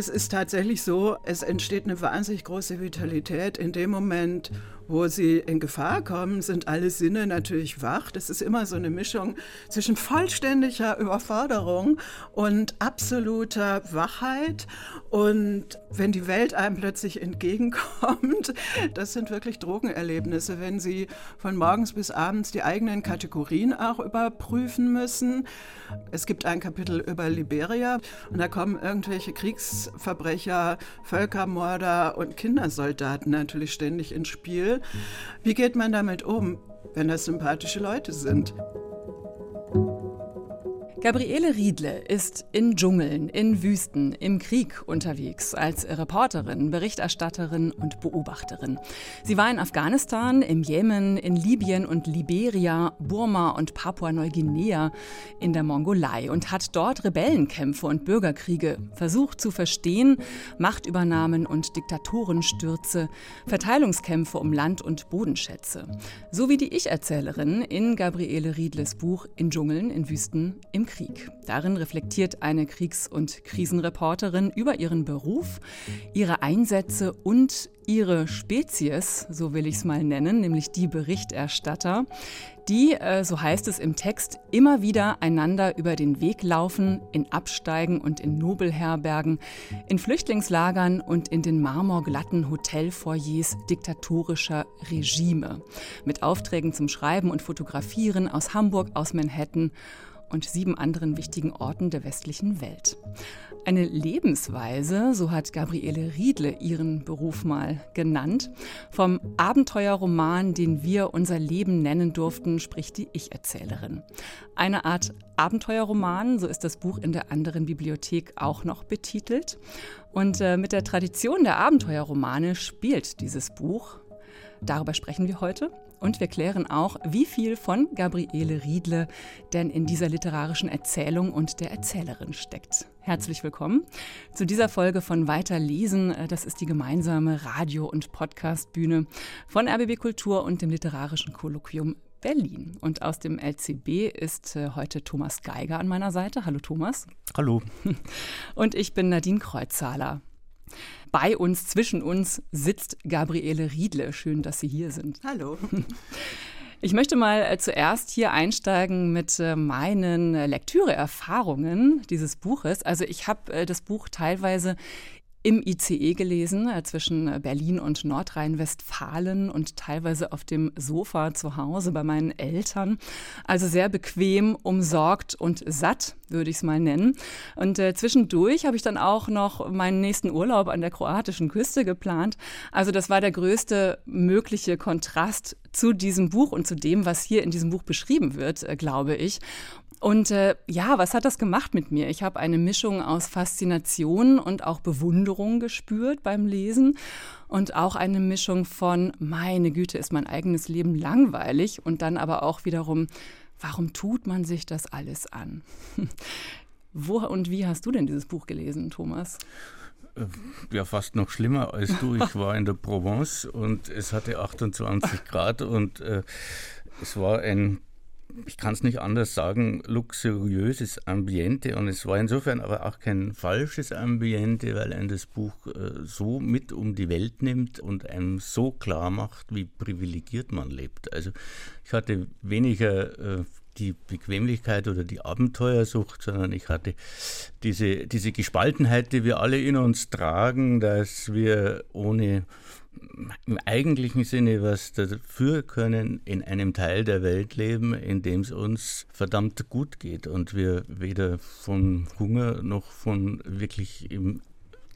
Es ist tatsächlich so, es entsteht eine wahnsinnig große Vitalität in dem Moment, wo sie in Gefahr kommen, sind alle Sinne natürlich wach. Das ist immer so eine Mischung zwischen vollständiger Überforderung und absoluter Wachheit. Und wenn die Welt einem plötzlich entgegenkommt, das sind wirklich Drogenerlebnisse, wenn sie von morgens bis abends die eigenen Kategorien auch überprüfen müssen. Es gibt ein Kapitel über Liberia und da kommen irgendwelche Kriegsverbrecher, Völkermörder und Kindersoldaten natürlich ständig ins Spiel. Wie geht man damit um, wenn das sympathische Leute sind? Gabriele Riedle ist in Dschungeln, in Wüsten, im Krieg unterwegs als Reporterin, Berichterstatterin und Beobachterin. Sie war in Afghanistan, im Jemen, in Libyen und Liberia, Burma und Papua-Neuguinea, in der Mongolei und hat dort Rebellenkämpfe und Bürgerkriege versucht zu verstehen, Machtübernahmen und Diktatorenstürze, Verteilungskämpfe um Land- und Bodenschätze. So wie die Ich-Erzählerin in Gabriele Riedles Buch In Dschungeln, in Wüsten, im Krieg. Darin reflektiert eine Kriegs- und Krisenreporterin über ihren Beruf, ihre Einsätze und ihre Spezies, so will ich es mal nennen, nämlich die Berichterstatter, die, äh, so heißt es im Text, immer wieder einander über den Weg laufen, in Absteigen und in Nobelherbergen, in Flüchtlingslagern und in den marmorglatten Hotelfoyers diktatorischer Regime, mit Aufträgen zum Schreiben und Fotografieren aus Hamburg, aus Manhattan und sieben anderen wichtigen Orten der westlichen Welt. Eine Lebensweise, so hat Gabriele Riedle ihren Beruf mal genannt. Vom Abenteuerroman, den wir unser Leben nennen durften, spricht die Ich-Erzählerin. Eine Art Abenteuerroman, so ist das Buch in der anderen Bibliothek auch noch betitelt. Und äh, mit der Tradition der Abenteuerromane spielt dieses Buch. Darüber sprechen wir heute. Und wir klären auch, wie viel von Gabriele Riedle denn in dieser literarischen Erzählung und der Erzählerin steckt. Herzlich willkommen zu dieser Folge von Weiterlesen. Das ist die gemeinsame Radio- und Podcastbühne von RBB Kultur und dem Literarischen Kolloquium Berlin. Und aus dem LCB ist äh, heute Thomas Geiger an meiner Seite. Hallo Thomas. Hallo. Und ich bin Nadine Kreuzzahler. Bei uns, zwischen uns sitzt Gabriele Riedle. Schön, dass Sie hier sind. Hallo. Ich möchte mal äh, zuerst hier einsteigen mit äh, meinen Lektüreerfahrungen dieses Buches. Also ich habe äh, das Buch teilweise im ICE gelesen, äh, zwischen Berlin und Nordrhein-Westfalen und teilweise auf dem Sofa zu Hause bei meinen Eltern. Also sehr bequem, umsorgt und satt, würde ich es mal nennen. Und äh, zwischendurch habe ich dann auch noch meinen nächsten Urlaub an der kroatischen Küste geplant. Also das war der größte mögliche Kontrast zu diesem Buch und zu dem, was hier in diesem Buch beschrieben wird, äh, glaube ich. Und äh, ja, was hat das gemacht mit mir? Ich habe eine Mischung aus Faszination und auch Bewunderung gespürt beim Lesen und auch eine Mischung von, meine Güte, ist mein eigenes Leben langweilig und dann aber auch wiederum, warum tut man sich das alles an? Wo und wie hast du denn dieses Buch gelesen, Thomas? Äh, ja, fast noch schlimmer als du. Ich war in der Provence und es hatte 28 Grad und äh, es war ein ich kann es nicht anders sagen, luxuriöses Ambiente und es war insofern aber auch kein falsches Ambiente, weil ein das Buch äh, so mit um die Welt nimmt und einem so klar macht, wie privilegiert man lebt. Also ich hatte weniger äh, die Bequemlichkeit oder die Abenteuersucht, sondern ich hatte diese, diese Gespaltenheit, die wir alle in uns tragen, dass wir ohne im eigentlichen Sinne was dafür können, in einem Teil der Welt leben, in dem es uns verdammt gut geht und wir weder von Hunger noch von wirklich im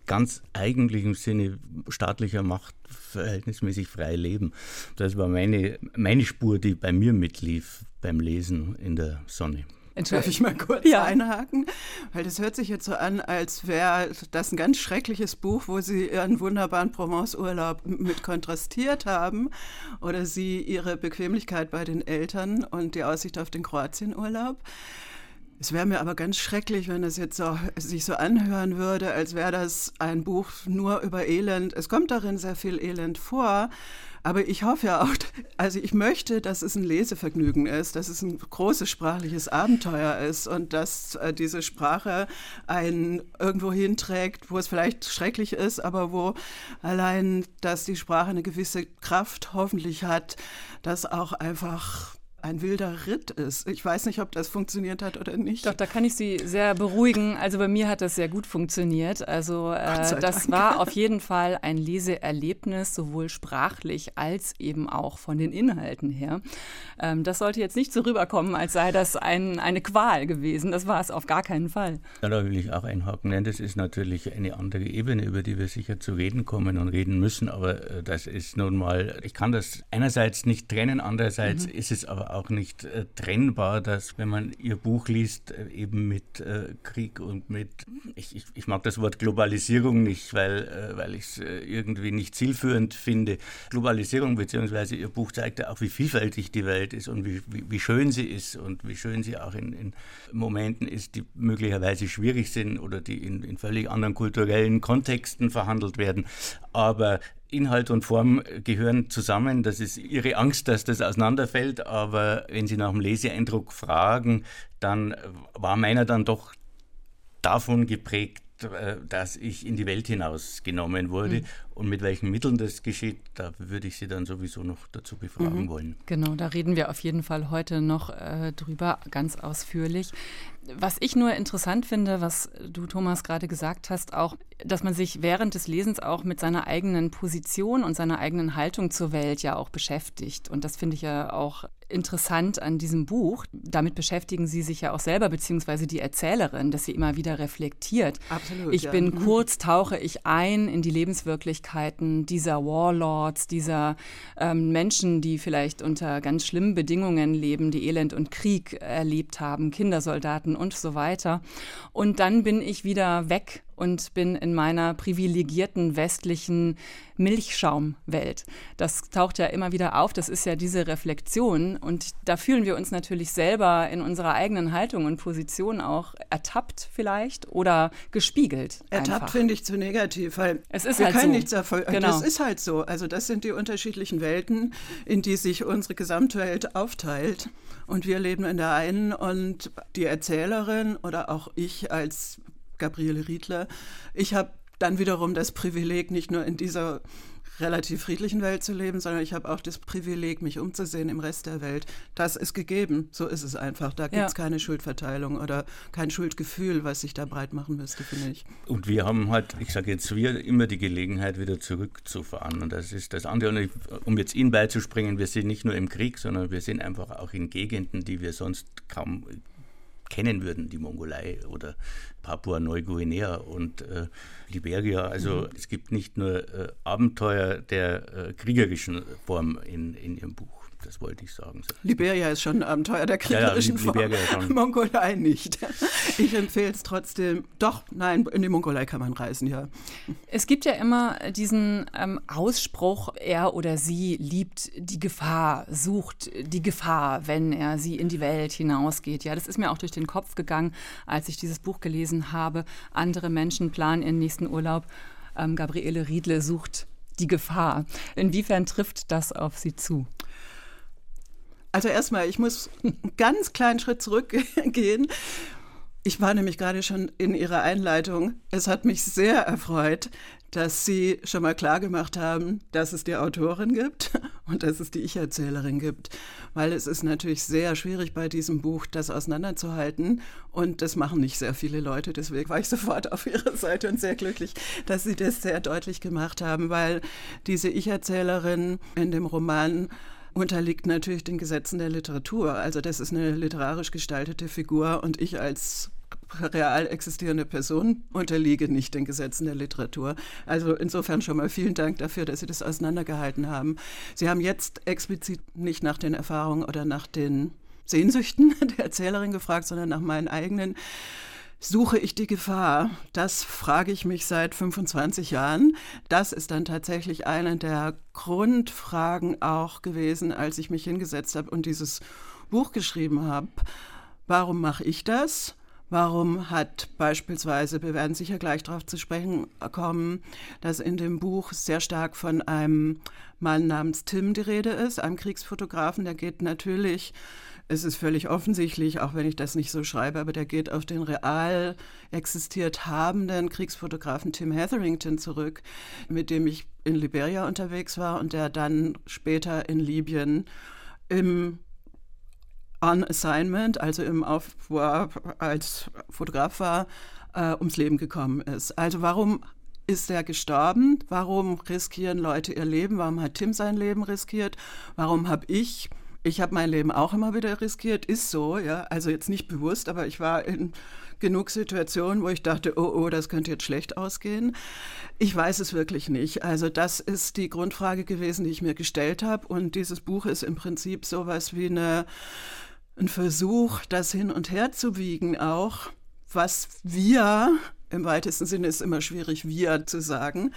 ganz eigentlichen Sinne staatlicher Macht verhältnismäßig frei leben. Das war meine, meine Spur, die bei mir mitlief beim Lesen in der Sonne. Darf ich mal kurz ja. einhaken? Weil das hört sich jetzt so an, als wäre das ein ganz schreckliches Buch, wo Sie Ihren wunderbaren Provence-Urlaub mit kontrastiert haben oder Sie Ihre Bequemlichkeit bei den Eltern und die Aussicht auf den Kroatien-Urlaub. Es wäre mir aber ganz schrecklich, wenn es jetzt so, sich so anhören würde, als wäre das ein Buch nur über Elend. Es kommt darin sehr viel Elend vor, aber ich hoffe ja auch, also ich möchte, dass es ein Lesevergnügen ist, dass es ein großes sprachliches Abenteuer ist und dass äh, diese Sprache einen irgendwo hinträgt, wo es vielleicht schrecklich ist, aber wo allein, dass die Sprache eine gewisse Kraft hoffentlich hat, dass auch einfach ein wilder Ritt ist. Ich weiß nicht, ob das funktioniert hat oder nicht. Doch, da kann ich Sie sehr beruhigen. Also bei mir hat das sehr gut funktioniert. Also äh, das Dank. war auf jeden Fall ein Leseerlebnis, sowohl sprachlich als eben auch von den Inhalten her. Ähm, das sollte jetzt nicht so rüberkommen, als sei das ein, eine Qual gewesen. Das war es auf gar keinen Fall. Ja, da will ich auch einhaken. Nein, das ist natürlich eine andere Ebene, über die wir sicher zu reden kommen und reden müssen. Aber äh, das ist nun mal, ich kann das einerseits nicht trennen, andererseits mhm. ist es aber auch nicht äh, trennbar, dass wenn man ihr Buch liest, äh, eben mit äh, Krieg und mit, ich, ich, ich, mag das Wort Globalisierung nicht, weil, äh, weil ich es äh, irgendwie nicht zielführend finde. Globalisierung beziehungsweise ihr Buch zeigt ja auch, wie vielfältig die Welt ist und wie, wie, wie schön sie ist und wie schön sie auch in, in, Momenten ist, die möglicherweise schwierig sind oder die in, in völlig anderen kulturellen Kontexten verhandelt werden. Aber Inhalt und Form gehören zusammen. Das ist Ihre Angst, dass das auseinanderfällt. Aber wenn Sie nach dem Leseeindruck fragen, dann war meiner dann doch davon geprägt, äh, dass ich in die Welt hinausgenommen wurde. Mhm. Und mit welchen Mitteln das geschieht, da würde ich Sie dann sowieso noch dazu befragen mhm. wollen. Genau, da reden wir auf jeden Fall heute noch äh, drüber, ganz ausführlich. Was ich nur interessant finde, was du, Thomas, gerade gesagt hast, auch, dass man sich während des Lesens auch mit seiner eigenen Position und seiner eigenen Haltung zur Welt ja auch beschäftigt. Und das finde ich ja auch interessant an diesem Buch. Damit beschäftigen Sie sich ja auch selber, beziehungsweise die Erzählerin, dass sie immer wieder reflektiert. Absolut. Ich ja. bin mhm. kurz, tauche ich ein in die Lebenswirklichkeiten dieser Warlords, dieser ähm, Menschen, die vielleicht unter ganz schlimmen Bedingungen leben, die Elend und Krieg erlebt haben, Kindersoldaten und so weiter. Und dann bin ich wieder weg und bin in meiner privilegierten westlichen Milchschaumwelt. Das taucht ja immer wieder auf, das ist ja diese Reflexion und da fühlen wir uns natürlich selber in unserer eigenen Haltung und Position auch ertappt vielleicht oder gespiegelt. Ertappt finde ich zu negativ, weil es ist wir halt können so. nichts erfolgen. Genau. Das ist halt so. Also das sind die unterschiedlichen Welten, in die sich unsere Gesamtwelt aufteilt und wir leben in der einen und die Erzählerin oder auch ich als Gabriele Riedler, ich habe dann wiederum das Privileg, nicht nur in dieser relativ friedlichen Welt zu leben, sondern ich habe auch das Privileg, mich umzusehen im Rest der Welt. Das ist gegeben, so ist es einfach. Da gibt es ja. keine Schuldverteilung oder kein Schuldgefühl, was sich da breit machen müsste, finde ich. Und wir haben halt, ich sage jetzt wir, immer die Gelegenheit, wieder zurückzufahren. Und das ist das andere. Und um jetzt Ihnen beizuspringen, wir sind nicht nur im Krieg, sondern wir sind einfach auch in Gegenden, die wir sonst kaum kennen würden, die Mongolei oder Papua-Neuguinea und äh, Liberia. Also mhm. es gibt nicht nur äh, Abenteuer der äh, kriegerischen Form in, in Ihrem Buch. Das wollte ich sagen. Liberia ist schon ein Abenteuer der kriegerischen ja, ja, Form. Mongolei nicht. Ich empfehle es trotzdem. Doch, nein, in die Mongolei kann man reisen, ja. Es gibt ja immer diesen ähm, Ausspruch, er oder sie liebt die Gefahr, sucht die Gefahr, wenn er sie in die Welt hinausgeht. Ja, das ist mir auch durch den Kopf gegangen, als ich dieses Buch gelesen habe. Andere Menschen planen ihren nächsten Urlaub. Ähm, Gabriele Riedle sucht die Gefahr. Inwiefern trifft das auf Sie zu? Also erstmal, ich muss einen ganz kleinen Schritt zurückgehen. Ich war nämlich gerade schon in Ihrer Einleitung. Es hat mich sehr erfreut, dass Sie schon mal klar gemacht haben, dass es die Autorin gibt und dass es die Ich-Erzählerin gibt. Weil es ist natürlich sehr schwierig bei diesem Buch, das auseinanderzuhalten. Und das machen nicht sehr viele Leute. Deswegen war ich sofort auf Ihrer Seite und sehr glücklich, dass Sie das sehr deutlich gemacht haben, weil diese Ich-Erzählerin in dem Roman unterliegt natürlich den Gesetzen der Literatur. Also das ist eine literarisch gestaltete Figur und ich als real existierende Person unterliege nicht den Gesetzen der Literatur. Also insofern schon mal vielen Dank dafür, dass Sie das auseinandergehalten haben. Sie haben jetzt explizit nicht nach den Erfahrungen oder nach den Sehnsüchten der Erzählerin gefragt, sondern nach meinen eigenen. Suche ich die Gefahr? Das frage ich mich seit 25 Jahren. Das ist dann tatsächlich eine der Grundfragen auch gewesen, als ich mich hingesetzt habe und dieses Buch geschrieben habe. warum mache ich das? Warum hat beispielsweise, wir werden sicher gleich darauf zu sprechen kommen, dass in dem Buch sehr stark von einem Mann namens Tim die Rede ist, einem Kriegsfotografen, der geht natürlich es ist völlig offensichtlich, auch wenn ich das nicht so schreibe, aber der geht auf den real existiert habenden Kriegsfotografen Tim Hetherington zurück, mit dem ich in Liberia unterwegs war und der dann später in Libyen im On Assignment, also im Auf, wo er als Fotograf war, äh, ums Leben gekommen ist. Also warum ist er gestorben? Warum riskieren Leute ihr Leben? Warum hat Tim sein Leben riskiert? Warum habe ich ich habe mein Leben auch immer wieder riskiert, ist so, ja. Also jetzt nicht bewusst, aber ich war in genug Situationen, wo ich dachte, oh, oh, das könnte jetzt schlecht ausgehen. Ich weiß es wirklich nicht. Also das ist die Grundfrage gewesen, die ich mir gestellt habe. Und dieses Buch ist im Prinzip sowas wie eine, ein Versuch, das hin und her zu wiegen auch, was wir im weitesten Sinne ist immer schwierig, wir zu sagen.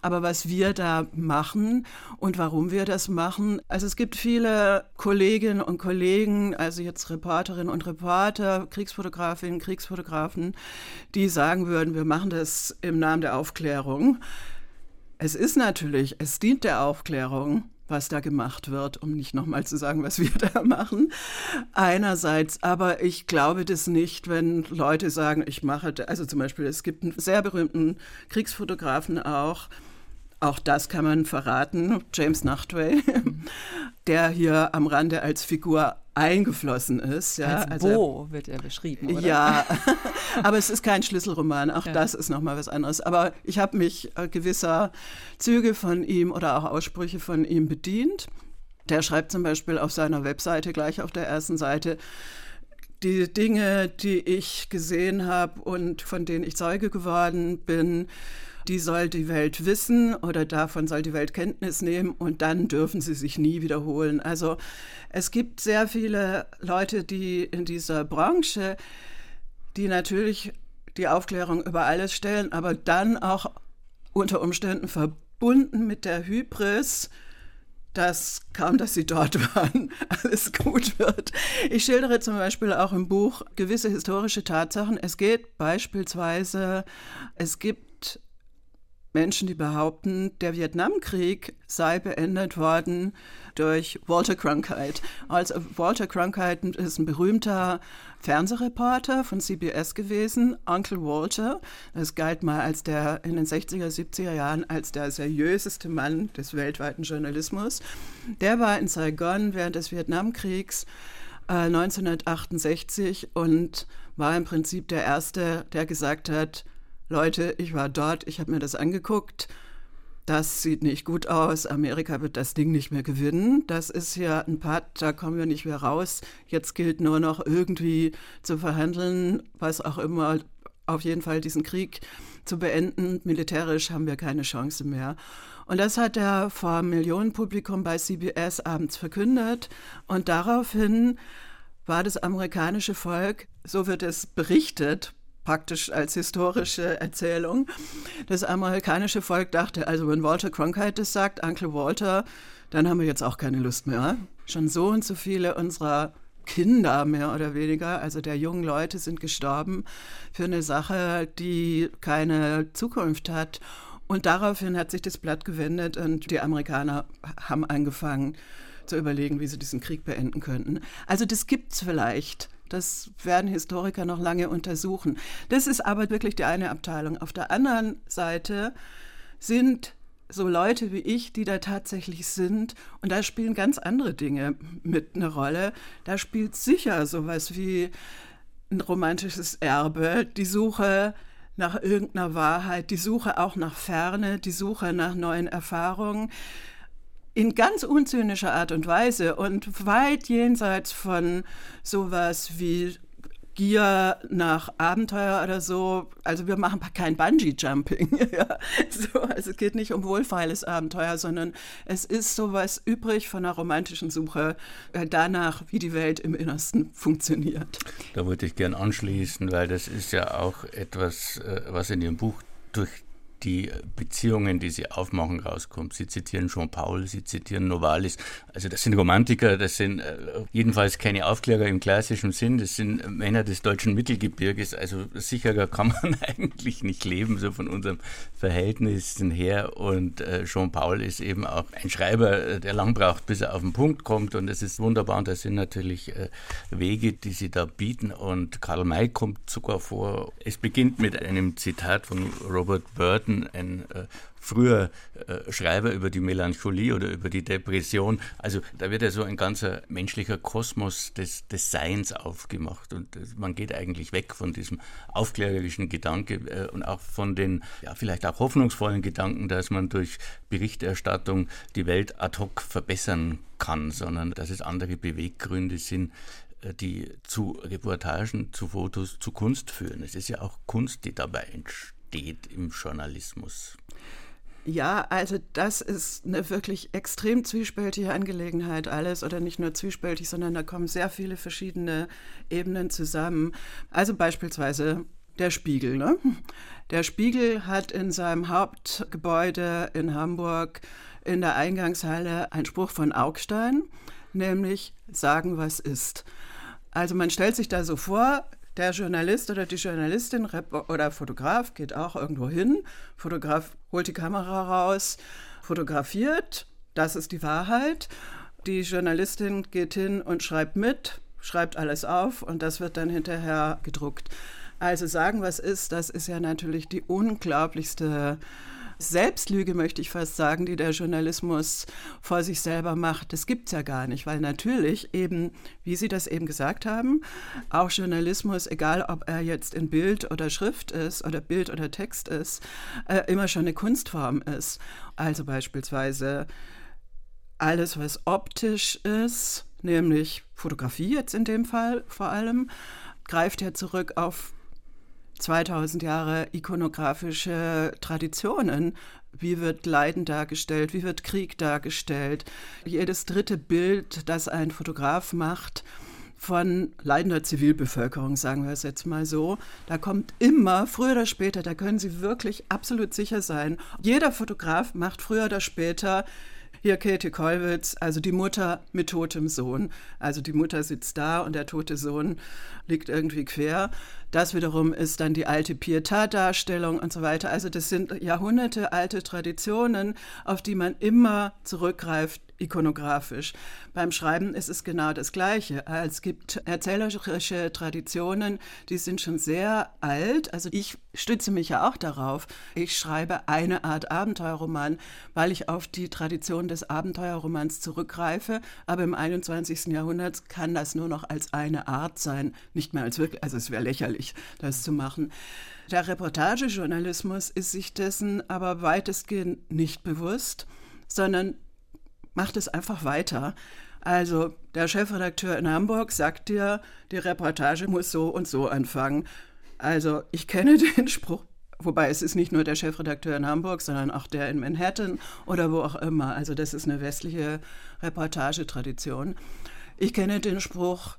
Aber was wir da machen und warum wir das machen, also es gibt viele Kolleginnen und Kollegen, also jetzt Reporterinnen und Reporter, Kriegsfotografinnen, Kriegsfotografen, die sagen würden, wir machen das im Namen der Aufklärung. Es ist natürlich, es dient der Aufklärung was da gemacht wird, um nicht nochmal zu sagen, was wir da machen. Einerseits, aber ich glaube das nicht, wenn Leute sagen, ich mache, also zum Beispiel, es gibt einen sehr berühmten Kriegsfotografen auch, auch das kann man verraten, James Nachtwey, der hier am Rande als Figur eingeflossen ist. Ja. Als also, Bo wird er beschrieben, oder? Ja, aber es ist kein Schlüsselroman, auch ja. das ist nochmal was anderes. Aber ich habe mich äh, gewisser Züge von ihm oder auch Aussprüche von ihm bedient. Der schreibt zum Beispiel auf seiner Webseite, gleich auf der ersten Seite, die Dinge, die ich gesehen habe und von denen ich Zeuge geworden bin, die soll die Welt wissen oder davon soll die Welt Kenntnis nehmen und dann dürfen sie sich nie wiederholen. Also es gibt sehr viele Leute, die in dieser Branche, die natürlich die Aufklärung über alles stellen, aber dann auch unter Umständen verbunden mit der Hybris, dass kaum, dass sie dort waren, alles gut wird. Ich schildere zum Beispiel auch im Buch gewisse historische Tatsachen. Es geht beispielsweise, es gibt Menschen, die behaupten, der Vietnamkrieg sei beendet worden durch Walter Cronkite. Also Walter Cronkite ist ein berühmter Fernsehreporter von CBS gewesen, Uncle Walter. Das galt mal als der in den 60er, 70er Jahren als der seriöseste Mann des weltweiten Journalismus. Der war in Saigon während des Vietnamkriegs äh, 1968 und war im Prinzip der Erste, der gesagt hat, Leute, ich war dort, ich habe mir das angeguckt. Das sieht nicht gut aus. Amerika wird das Ding nicht mehr gewinnen. Das ist ja ein Part, da kommen wir nicht mehr raus. Jetzt gilt nur noch irgendwie zu verhandeln, was auch immer, auf jeden Fall diesen Krieg zu beenden. Militärisch haben wir keine Chance mehr. Und das hat er vor Millionenpublikum bei CBS abends verkündet. Und daraufhin war das amerikanische Volk, so wird es berichtet, praktisch als historische Erzählung. Das amerikanische Volk dachte, also wenn Walter Cronkite das sagt, Uncle Walter, dann haben wir jetzt auch keine Lust mehr. Schon so und so viele unserer Kinder mehr oder weniger, also der jungen Leute sind gestorben für eine Sache, die keine Zukunft hat. Und daraufhin hat sich das Blatt gewendet und die Amerikaner haben angefangen zu überlegen, wie sie diesen Krieg beenden könnten. Also das gibt es vielleicht. Das werden Historiker noch lange untersuchen. Das ist aber wirklich die eine Abteilung. Auf der anderen Seite sind so Leute wie ich, die da tatsächlich sind, und da spielen ganz andere Dinge mit eine Rolle. Da spielt sicher sowas wie ein romantisches Erbe, die Suche nach irgendeiner Wahrheit, die Suche auch nach Ferne, die Suche nach neuen Erfahrungen in ganz unzynischer Art und Weise und weit jenseits von sowas wie Gier nach Abenteuer oder so. Also wir machen kein Bungee-Jumping. ja. so, also es geht nicht um wohlfeiles Abenteuer, sondern es ist sowas übrig von einer romantischen Suche äh, danach, wie die Welt im Innersten funktioniert. Da wollte ich gern anschließen, weil das ist ja auch etwas, äh, was in Ihrem Buch durch die Beziehungen, die sie aufmachen, rauskommt. Sie zitieren Jean-Paul, sie zitieren Novalis. Also das sind Romantiker, das sind äh, jedenfalls keine Aufklärer im klassischen Sinn, das sind Männer des deutschen Mittelgebirges. Also sicherer kann man eigentlich nicht leben, so von unserem Verhältnissen her. Und äh, Jean-Paul ist eben auch ein Schreiber, äh, der lang braucht, bis er auf den Punkt kommt. Und es ist wunderbar. Und das sind natürlich Wege, die sie da bieten. Und Karl May kommt sogar vor. Es beginnt mit einem Zitat von Robert Burton, ein äh, früher äh, Schreiber über die Melancholie oder über die Depression. Also da wird ja so ein ganzer menschlicher Kosmos des, des Seins aufgemacht und äh, man geht eigentlich weg von diesem aufklärerischen Gedanke äh, und auch von den ja, vielleicht auch hoffnungsvollen Gedanken, dass man durch Berichterstattung die Welt ad hoc verbessern kann, sondern dass es andere Beweggründe sind, äh, die zu Reportagen, zu Fotos, zu Kunst führen. Es ist ja auch Kunst, die dabei entsteht im Journalismus. Ja, also das ist eine wirklich extrem zwiespältige Angelegenheit alles oder nicht nur zwiespältig, sondern da kommen sehr viele verschiedene Ebenen zusammen. Also beispielsweise der Spiegel. Ne? Der Spiegel hat in seinem Hauptgebäude in Hamburg in der Eingangshalle einen Spruch von Augstein, nämlich sagen, was ist. Also man stellt sich da so vor, der Journalist oder die Journalistin oder Fotograf geht auch irgendwo hin, Fotograf holt die Kamera raus, fotografiert, das ist die Wahrheit. Die Journalistin geht hin und schreibt mit, schreibt alles auf und das wird dann hinterher gedruckt. Also sagen, was ist, das ist ja natürlich die unglaublichste Selbstlüge, möchte ich fast sagen, die der Journalismus vor sich selber macht, das gibt es ja gar nicht, weil natürlich eben, wie Sie das eben gesagt haben, auch Journalismus, egal ob er jetzt in Bild oder Schrift ist oder Bild oder Text ist, äh, immer schon eine Kunstform ist. Also beispielsweise alles, was optisch ist, nämlich Fotografie jetzt in dem Fall vor allem, greift ja zurück auf 2000 Jahre ikonografische Traditionen. Wie wird Leiden dargestellt? Wie wird Krieg dargestellt? Jedes dritte Bild, das ein Fotograf macht, von leidender Zivilbevölkerung, sagen wir es jetzt mal so. Da kommt immer, früher oder später, da können Sie wirklich absolut sicher sein, jeder Fotograf macht früher oder später hier Käthe Kollwitz, also die Mutter mit totem Sohn. Also die Mutter sitzt da und der tote Sohn liegt irgendwie quer. Das wiederum ist dann die alte Pietà-Darstellung und so weiter. Also das sind Jahrhunderte alte Traditionen, auf die man immer zurückgreift, ikonografisch. Beim Schreiben ist es genau das Gleiche. Es gibt erzählerische Traditionen, die sind schon sehr alt. Also ich stütze mich ja auch darauf. Ich schreibe eine Art Abenteuerroman, weil ich auf die Tradition des Abenteuerromans zurückgreife. Aber im 21. Jahrhundert kann das nur noch als eine Art sein, nicht mehr als wirklich. Also es wäre lächerlich, das zu machen. Der Reportagejournalismus ist sich dessen aber weitestgehend nicht bewusst, sondern macht es einfach weiter. Also der Chefredakteur in Hamburg sagt dir, die Reportage muss so und so anfangen. Also ich kenne den Spruch, wobei es ist nicht nur der Chefredakteur in Hamburg, sondern auch der in Manhattan oder wo auch immer. Also das ist eine westliche Reportagetradition. Ich kenne den Spruch,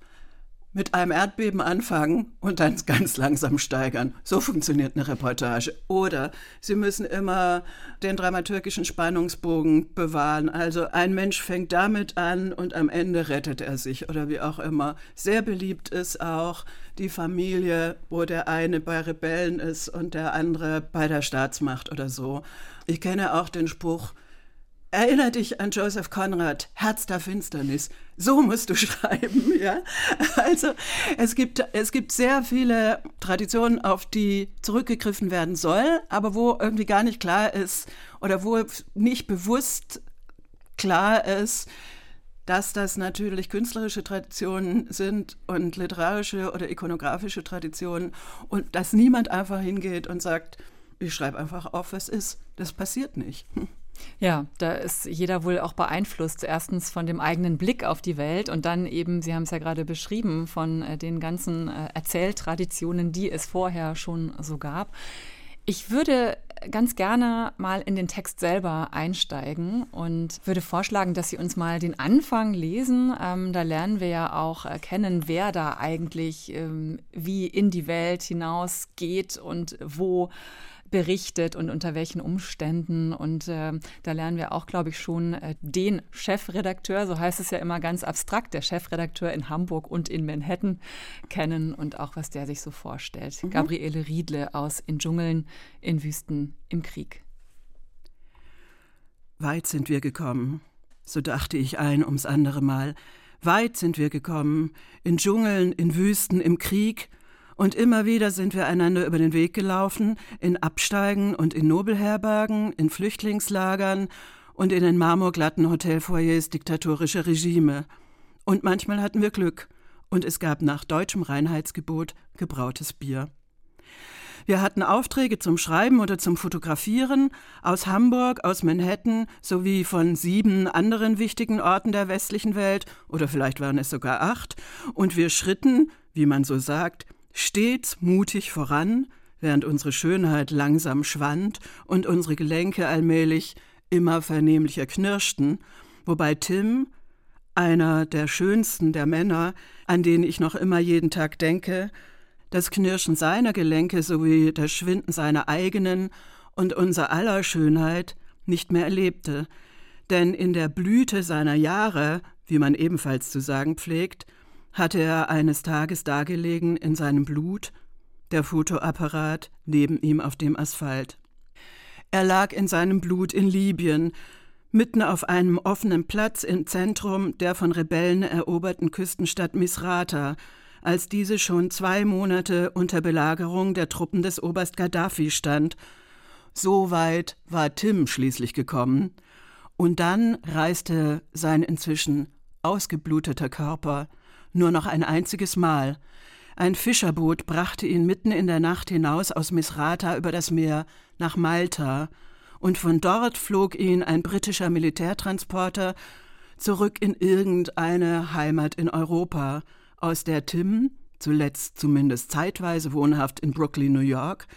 mit einem Erdbeben anfangen und dann ganz langsam steigern. So funktioniert eine Reportage. Oder Sie müssen immer den dramaturgischen Spannungsbogen bewahren. Also ein Mensch fängt damit an und am Ende rettet er sich oder wie auch immer. Sehr beliebt ist auch die Familie, wo der eine bei Rebellen ist und der andere bei der Staatsmacht oder so. Ich kenne auch den Spruch, Erinner dich an Joseph Conrad, Herz der Finsternis. So musst du schreiben, ja. Also es gibt, es gibt sehr viele Traditionen, auf die zurückgegriffen werden soll, aber wo irgendwie gar nicht klar ist oder wo nicht bewusst klar ist, dass das natürlich künstlerische Traditionen sind und literarische oder ikonografische Traditionen und dass niemand einfach hingeht und sagt, ich schreibe einfach auf, was ist. Das passiert nicht. Ja, da ist jeder wohl auch beeinflusst. Erstens von dem eigenen Blick auf die Welt und dann eben, Sie haben es ja gerade beschrieben, von äh, den ganzen äh, Erzähltraditionen, die es vorher schon so gab. Ich würde ganz gerne mal in den Text selber einsteigen und würde vorschlagen, dass Sie uns mal den Anfang lesen. Ähm, da lernen wir ja auch kennen, wer da eigentlich ähm, wie in die Welt hinausgeht und wo berichtet und unter welchen Umständen. Und äh, da lernen wir auch, glaube ich, schon äh, den Chefredakteur, so heißt es ja immer ganz abstrakt, der Chefredakteur in Hamburg und in Manhattan kennen und auch, was der sich so vorstellt. Mhm. Gabriele Riedle aus In Dschungeln, in Wüsten, im Krieg. Weit sind wir gekommen, so dachte ich ein ums andere Mal. Weit sind wir gekommen, in Dschungeln, in Wüsten, im Krieg, und immer wieder sind wir einander über den Weg gelaufen, in Absteigen und in Nobelherbergen, in Flüchtlingslagern und in den marmorglatten Hotelfoyers diktatorischer Regime. Und manchmal hatten wir Glück, und es gab nach deutschem Reinheitsgebot gebrautes Bier. Wir hatten Aufträge zum Schreiben oder zum Fotografieren aus Hamburg, aus Manhattan sowie von sieben anderen wichtigen Orten der westlichen Welt, oder vielleicht waren es sogar acht, und wir schritten, wie man so sagt, stets mutig voran, während unsere Schönheit langsam schwand und unsere Gelenke allmählich immer vernehmlicher knirschten, wobei Tim, einer der schönsten der Männer, an den ich noch immer jeden Tag denke, das Knirschen seiner Gelenke sowie das Schwinden seiner eigenen und unser aller Schönheit nicht mehr erlebte, denn in der Blüte seiner Jahre, wie man ebenfalls zu sagen pflegt, hatte er eines Tages dagelegen in seinem Blut, der Fotoapparat neben ihm auf dem Asphalt. Er lag in seinem Blut in Libyen, mitten auf einem offenen Platz im Zentrum der von Rebellen eroberten Küstenstadt Misrata, als diese schon zwei Monate unter Belagerung der Truppen des Oberst Gaddafi stand. So weit war Tim schließlich gekommen, und dann reiste sein inzwischen ausgebluteter Körper nur noch ein einziges Mal. Ein Fischerboot brachte ihn mitten in der Nacht hinaus aus Misrata über das Meer nach Malta, und von dort flog ihn ein britischer Militärtransporter zurück in irgendeine Heimat in Europa, aus der Tim, zuletzt zumindest zeitweise wohnhaft in Brooklyn, New York,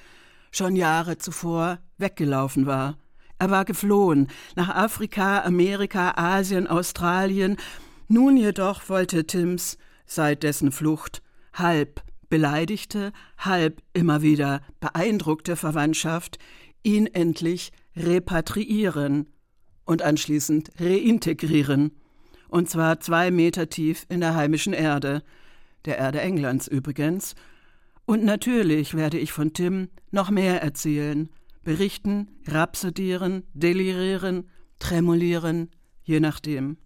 schon Jahre zuvor weggelaufen war. Er war geflohen nach Afrika, Amerika, Asien, Australien, nun jedoch wollte Tims seit dessen Flucht halb beleidigte, halb immer wieder beeindruckte Verwandtschaft ihn endlich repatriieren und anschließend reintegrieren, und zwar zwei Meter tief in der heimischen Erde, der Erde Englands übrigens, und natürlich werde ich von Tim noch mehr erzählen, berichten, rhapsodieren, delirieren, tremolieren, je nachdem.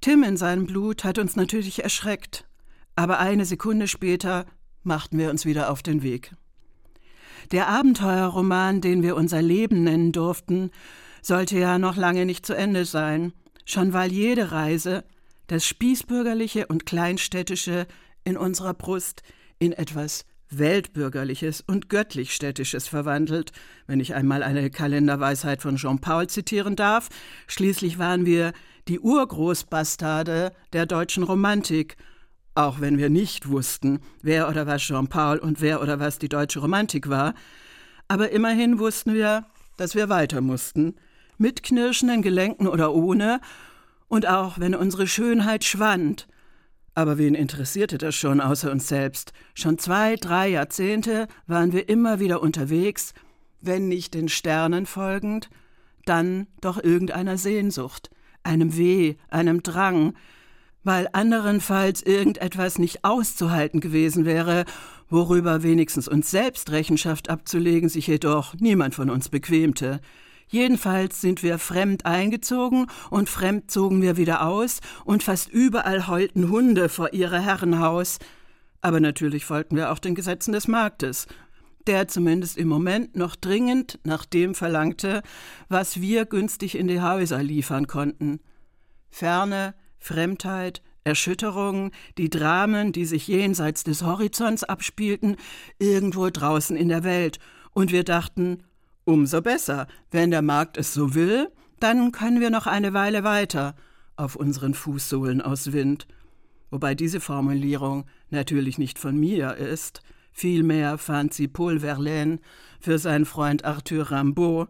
Tim in seinem Blut hat uns natürlich erschreckt, aber eine Sekunde später machten wir uns wieder auf den Weg. Der Abenteuerroman, den wir unser Leben nennen durften, sollte ja noch lange nicht zu Ende sein, schon weil jede Reise das Spießbürgerliche und Kleinstädtische in unserer Brust in etwas Weltbürgerliches und göttlichstädtisches verwandelt, wenn ich einmal eine Kalenderweisheit von Jean Paul zitieren darf. Schließlich waren wir die Urgroßbastarde der deutschen Romantik, auch wenn wir nicht wussten, wer oder was Jean Paul und wer oder was die deutsche Romantik war. Aber immerhin wussten wir, dass wir weiter mussten, mit knirschenden Gelenken oder ohne, und auch wenn unsere Schönheit schwand. Aber wen interessierte das schon außer uns selbst? Schon zwei, drei Jahrzehnte waren wir immer wieder unterwegs, wenn nicht den Sternen folgend, dann doch irgendeiner Sehnsucht, einem Weh, einem Drang, weil anderenfalls irgendetwas nicht auszuhalten gewesen wäre, worüber wenigstens uns selbst Rechenschaft abzulegen sich jedoch niemand von uns bequemte. Jedenfalls sind wir fremd eingezogen und fremd zogen wir wieder aus und fast überall heulten Hunde vor ihre Herrenhaus. Aber natürlich folgten wir auch den Gesetzen des Marktes der zumindest im Moment noch dringend nach dem verlangte, was wir günstig in die Häuser liefern konnten. Ferne, Fremdheit, Erschütterungen, die Dramen, die sich jenseits des Horizonts abspielten, irgendwo draußen in der Welt, und wir dachten, umso besser, wenn der Markt es so will, dann können wir noch eine Weile weiter auf unseren Fußsohlen aus Wind. Wobei diese Formulierung natürlich nicht von mir ist, Vielmehr fand sie Paul Verlaine für seinen Freund Arthur Rimbaud,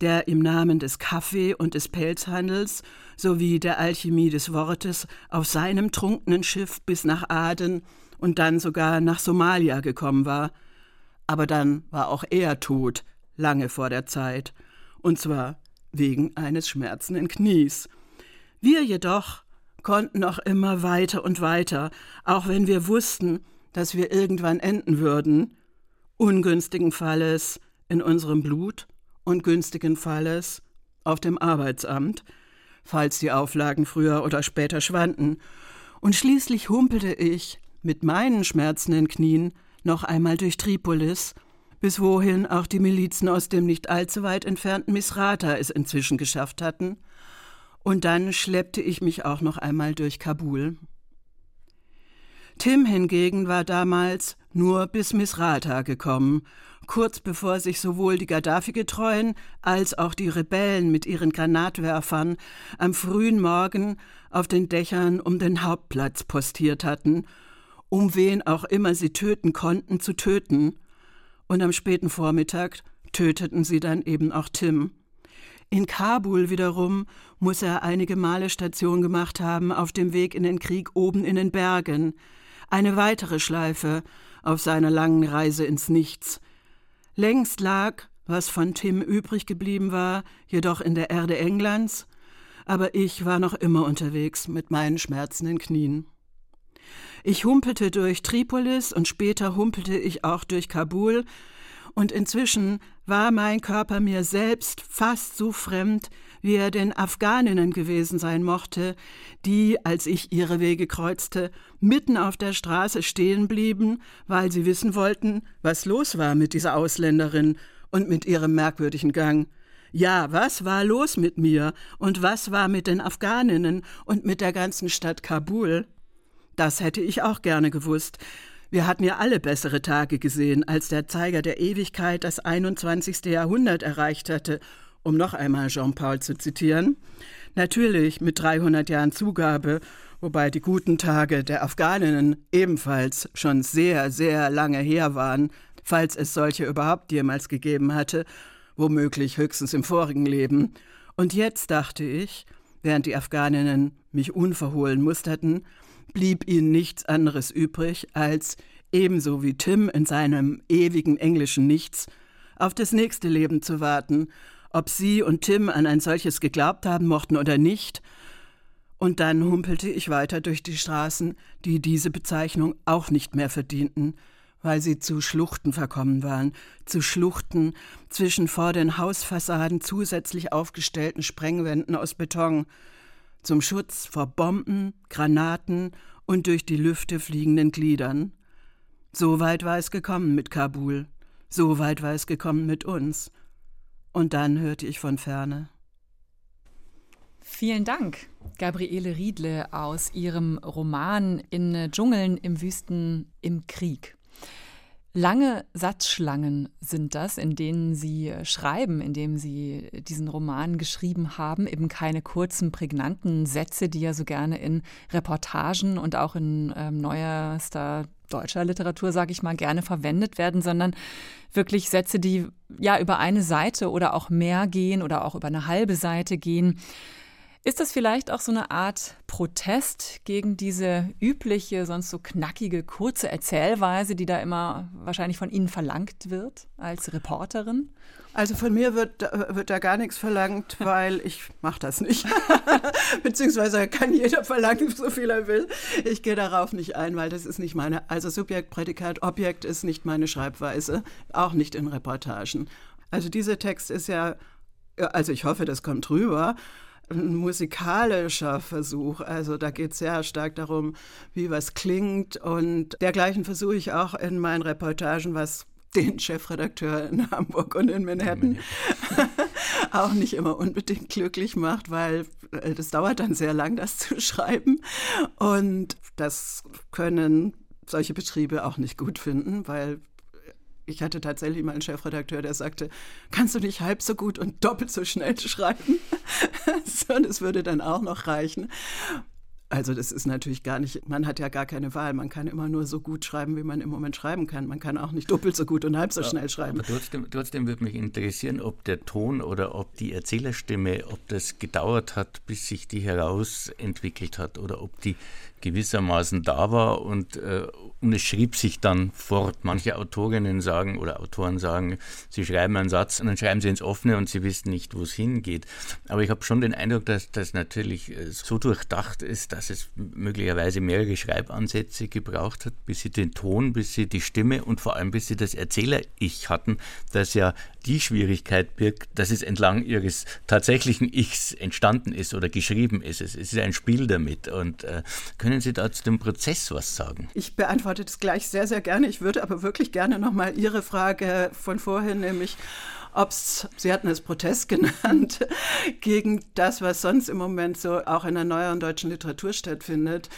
der im Namen des Kaffee- und des Pelzhandels sowie der Alchemie des Wortes auf seinem trunkenen Schiff bis nach Aden und dann sogar nach Somalia gekommen war. Aber dann war auch er tot, lange vor der Zeit, und zwar wegen eines schmerzenden Knies. Wir jedoch konnten noch immer weiter und weiter, auch wenn wir wussten, dass wir irgendwann enden würden, ungünstigen Falles in unserem Blut und günstigen Falles auf dem Arbeitsamt, falls die Auflagen früher oder später schwanden, und schließlich humpelte ich mit meinen schmerzenden Knien noch einmal durch Tripolis, bis wohin auch die Milizen aus dem nicht allzu weit entfernten Misrata es inzwischen geschafft hatten, und dann schleppte ich mich auch noch einmal durch Kabul. Tim hingegen war damals nur bis Misrata gekommen, kurz bevor sich sowohl die Gaddafi-Getreuen als auch die Rebellen mit ihren Granatwerfern am frühen Morgen auf den Dächern um den Hauptplatz postiert hatten, um wen auch immer sie töten konnten, zu töten. Und am späten Vormittag töteten sie dann eben auch Tim. In Kabul wiederum muss er einige Male Station gemacht haben auf dem Weg in den Krieg oben in den Bergen. Eine weitere Schleife auf seiner langen Reise ins Nichts. Längst lag, was von Tim übrig geblieben war, jedoch in der Erde Englands, aber ich war noch immer unterwegs mit meinen schmerzenden Knien. Ich humpelte durch Tripolis und später humpelte ich auch durch Kabul, und inzwischen war mein Körper mir selbst fast so fremd, wie er den Afghaninnen gewesen sein mochte, die, als ich ihre Wege kreuzte, mitten auf der Straße stehen blieben, weil sie wissen wollten, was los war mit dieser Ausländerin und mit ihrem merkwürdigen Gang. Ja, was war los mit mir und was war mit den Afghaninnen und mit der ganzen Stadt Kabul? Das hätte ich auch gerne gewusst. Wir hatten ja alle bessere Tage gesehen, als der Zeiger der Ewigkeit das 21. Jahrhundert erreicht hatte, um noch einmal Jean-Paul zu zitieren. Natürlich mit 300 Jahren Zugabe, wobei die guten Tage der Afghaninnen ebenfalls schon sehr, sehr lange her waren, falls es solche überhaupt jemals gegeben hatte, womöglich höchstens im vorigen Leben. Und jetzt dachte ich, während die Afghaninnen mich unverhohlen musterten, blieb ihnen nichts anderes übrig, als, ebenso wie Tim in seinem ewigen englischen Nichts, auf das nächste Leben zu warten, ob sie und Tim an ein solches geglaubt haben mochten oder nicht. Und dann humpelte ich weiter durch die Straßen, die diese Bezeichnung auch nicht mehr verdienten, weil sie zu Schluchten verkommen waren, zu Schluchten zwischen vor den Hausfassaden zusätzlich aufgestellten Sprengwänden aus Beton, zum Schutz vor Bomben, Granaten und durch die Lüfte fliegenden Gliedern. So weit war es gekommen mit Kabul, so weit war es gekommen mit uns. Und dann hörte ich von ferne. Vielen Dank, Gabriele Riedle aus ihrem Roman In Dschungeln, im Wüsten, im Krieg. Lange Satzschlangen sind das, in denen Sie schreiben, in denen Sie diesen Roman geschrieben haben, eben keine kurzen, prägnanten Sätze, die ja so gerne in Reportagen und auch in ähm, neuester deutscher Literatur, sage ich mal, gerne verwendet werden, sondern wirklich Sätze, die ja über eine Seite oder auch mehr gehen oder auch über eine halbe Seite gehen. Ist das vielleicht auch so eine Art Protest gegen diese übliche, sonst so knackige, kurze Erzählweise, die da immer wahrscheinlich von Ihnen verlangt wird als Reporterin? Also von mir wird, wird da gar nichts verlangt, weil ich mache das nicht. Beziehungsweise kann jeder verlangen, so viel er will. Ich gehe darauf nicht ein, weil das ist nicht meine, also Subjekt, Prädikat, Objekt ist nicht meine Schreibweise, auch nicht in Reportagen. Also dieser Text ist ja, also ich hoffe, das kommt rüber, ein musikalischer Versuch. Also da geht es sehr stark darum, wie was klingt. Und dergleichen versuche ich auch in meinen Reportagen, was den Chefredakteur in Hamburg und in Manhattan auch nicht immer unbedingt glücklich macht, weil äh, das dauert dann sehr lang, das zu schreiben. Und das können solche Betriebe auch nicht gut finden, weil ich hatte tatsächlich mal einen Chefredakteur, der sagte, kannst du nicht halb so gut und doppelt so schnell schreiben? so, das würde dann auch noch reichen. Also das ist natürlich gar nicht, man hat ja gar keine Wahl. Man kann immer nur so gut schreiben, wie man im Moment schreiben kann. Man kann auch nicht doppelt so gut und halb so schnell schreiben. Aber trotzdem, trotzdem würde mich interessieren, ob der Ton oder ob die Erzählerstimme, ob das gedauert hat, bis sich die herausentwickelt hat oder ob die gewissermaßen da war und, äh, und es schrieb sich dann fort. Manche Autorinnen sagen oder Autoren sagen, sie schreiben einen Satz und dann schreiben sie ins Offene und sie wissen nicht, wo es hingeht. Aber ich habe schon den Eindruck, dass das natürlich äh, so durchdacht ist, dass es möglicherweise mehrere Schreibansätze gebraucht hat, bis sie den Ton, bis sie die Stimme und vor allem bis sie das Erzähler-Ich hatten, das ja die Schwierigkeit birgt, dass es entlang ihres tatsächlichen Ichs entstanden ist oder geschrieben ist. Es ist ein Spiel damit. Und äh, können Sie da zu dem Prozess was sagen? Ich beantworte das gleich sehr, sehr gerne. Ich würde aber wirklich gerne nochmal Ihre Frage von vorhin, nämlich ob es, Sie hatten es Protest genannt, gegen das, was sonst im Moment so auch in der neueren deutschen Literatur stattfindet.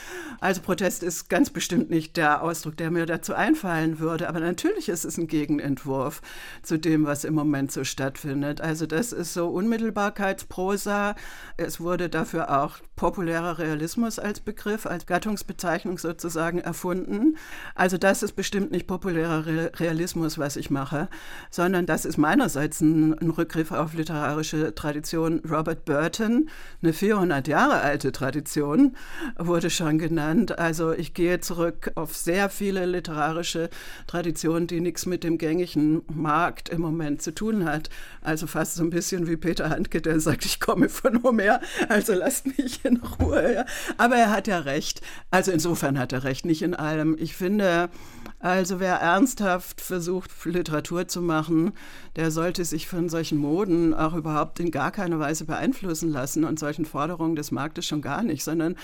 Also Protest ist ganz bestimmt nicht der Ausdruck, der mir dazu einfallen würde, aber natürlich ist es ein Gegenentwurf zu dem, was im Moment so stattfindet. Also das ist so Unmittelbarkeitsprosa. Es wurde dafür auch populärer Realismus als Begriff, als Gattungsbezeichnung sozusagen erfunden. Also das ist bestimmt nicht populärer Realismus, was ich mache, sondern das ist meinerseits einerseits ein, ein Rückgriff auf literarische Tradition. Robert Burton, eine 400 Jahre alte Tradition, wurde schon genannt. Also ich gehe zurück auf sehr viele literarische Traditionen, die nichts mit dem gängigen Markt im Moment zu tun hat. Also fast so ein bisschen wie Peter Handke, der sagt, ich komme von Homer, also lasst mich in Ruhe. Ja. Aber er hat ja recht. Also insofern hat er recht, nicht in allem. Ich finde, also wer ernsthaft versucht, Literatur zu machen, der sollte sich von solchen Moden auch überhaupt in gar keiner Weise beeinflussen lassen und solchen Forderungen des Marktes schon gar nicht, sondern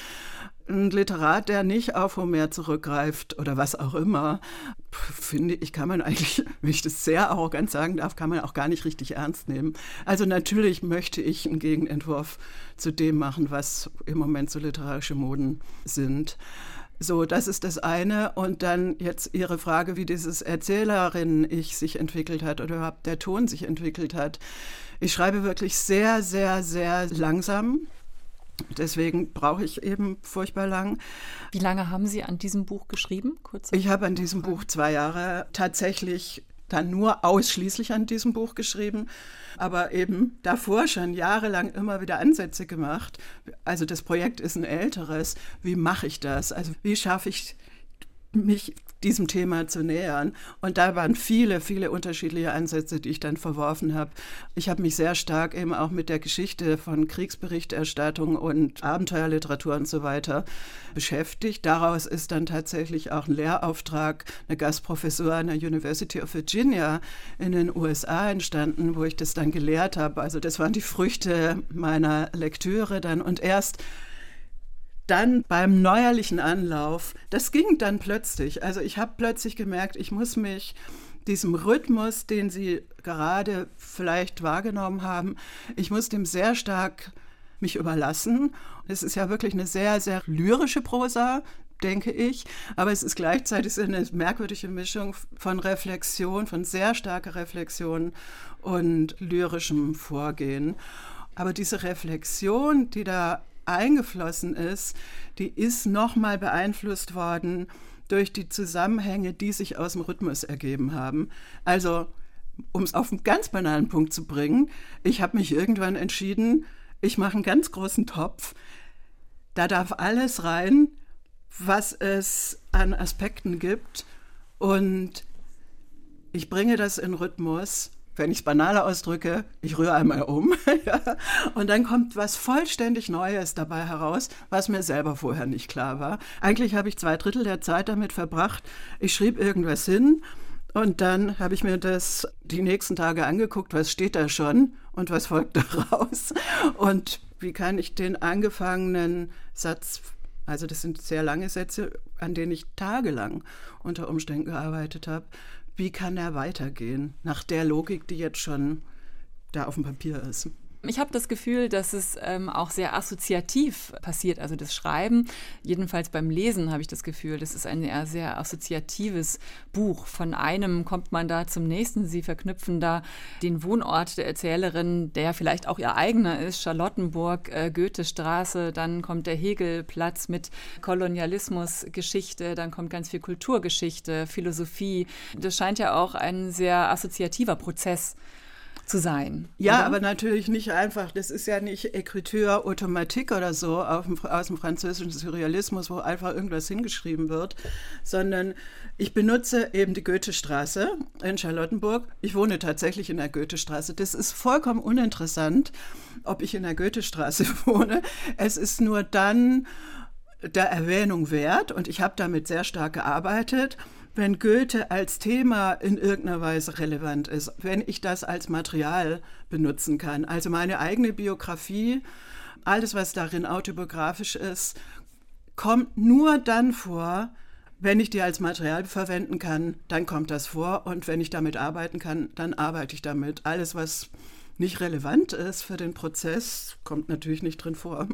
ein Literat, der nicht auf Homer zurückgreift oder was auch immer, finde ich, kann man eigentlich, wenn ich das sehr arrogant sagen darf, kann man auch gar nicht richtig ernst nehmen. Also natürlich möchte ich einen Gegenentwurf zu dem machen, was im Moment so literarische Moden sind. So, das ist das eine. Und dann jetzt Ihre Frage, wie dieses Erzählerin-Ich sich entwickelt hat oder überhaupt der Ton sich entwickelt hat. Ich schreibe wirklich sehr, sehr, sehr langsam. Deswegen brauche ich eben furchtbar lang. Wie lange haben Sie an diesem Buch geschrieben? Kurz ich habe an diesem Buch zwei Jahre tatsächlich dann nur ausschließlich an diesem Buch geschrieben, aber eben davor schon jahrelang immer wieder Ansätze gemacht. Also das Projekt ist ein älteres. Wie mache ich das? Also wie schaffe ich mich diesem Thema zu nähern. Und da waren viele, viele unterschiedliche Ansätze, die ich dann verworfen habe. Ich habe mich sehr stark eben auch mit der Geschichte von Kriegsberichterstattung und Abenteuerliteratur und so weiter beschäftigt. Daraus ist dann tatsächlich auch ein Lehrauftrag, eine Gastprofessur an der University of Virginia in den USA entstanden, wo ich das dann gelehrt habe. Also das waren die Früchte meiner Lektüre dann. Und erst dann beim neuerlichen Anlauf, das ging dann plötzlich. Also ich habe plötzlich gemerkt, ich muss mich diesem Rhythmus, den Sie gerade vielleicht wahrgenommen haben, ich muss dem sehr stark mich überlassen. Es ist ja wirklich eine sehr, sehr lyrische Prosa, denke ich, aber es ist gleichzeitig eine merkwürdige Mischung von Reflexion, von sehr starker Reflexion und lyrischem Vorgehen. Aber diese Reflexion, die da eingeflossen ist, die ist nochmal beeinflusst worden durch die Zusammenhänge, die sich aus dem Rhythmus ergeben haben. Also, um es auf einen ganz banalen Punkt zu bringen, ich habe mich irgendwann entschieden, ich mache einen ganz großen Topf. Da darf alles rein, was es an Aspekten gibt. Und ich bringe das in Rhythmus wenn ich es banaler ausdrücke, ich rühre einmal um. Ja, und dann kommt was vollständig Neues dabei heraus, was mir selber vorher nicht klar war. Eigentlich habe ich zwei Drittel der Zeit damit verbracht, ich schrieb irgendwas hin und dann habe ich mir das die nächsten Tage angeguckt, was steht da schon und was folgt daraus. Und wie kann ich den angefangenen Satz also das sind sehr lange Sätze, an denen ich tagelang unter Umständen gearbeitet habe wie kann er weitergehen nach der Logik, die jetzt schon da auf dem Papier ist. Ich habe das Gefühl, dass es ähm, auch sehr assoziativ passiert, also das Schreiben. Jedenfalls beim Lesen habe ich das Gefühl, das ist ein eher sehr assoziatives Buch. Von einem kommt man da zum nächsten. Sie verknüpfen da den Wohnort der Erzählerin, der vielleicht auch ihr eigener ist, Charlottenburg, äh, Goethestraße. Dann kommt der Hegelplatz mit Kolonialismusgeschichte. Dann kommt ganz viel Kulturgeschichte, Philosophie. Das scheint ja auch ein sehr assoziativer Prozess zu sein. Ja, oder? aber natürlich nicht einfach, das ist ja nicht Écriture automatique oder so dem, aus dem französischen Surrealismus, wo einfach irgendwas hingeschrieben wird, sondern ich benutze eben die Goethestraße in Charlottenburg. Ich wohne tatsächlich in der Goethestraße. Das ist vollkommen uninteressant, ob ich in der Goethestraße wohne. Es ist nur dann der Erwähnung wert und ich habe damit sehr stark gearbeitet wenn Goethe als Thema in irgendeiner Weise relevant ist, wenn ich das als Material benutzen kann. Also meine eigene Biografie, alles, was darin autobiografisch ist, kommt nur dann vor, wenn ich die als Material verwenden kann, dann kommt das vor. Und wenn ich damit arbeiten kann, dann arbeite ich damit. Alles, was nicht relevant ist für den Prozess, kommt natürlich nicht drin vor.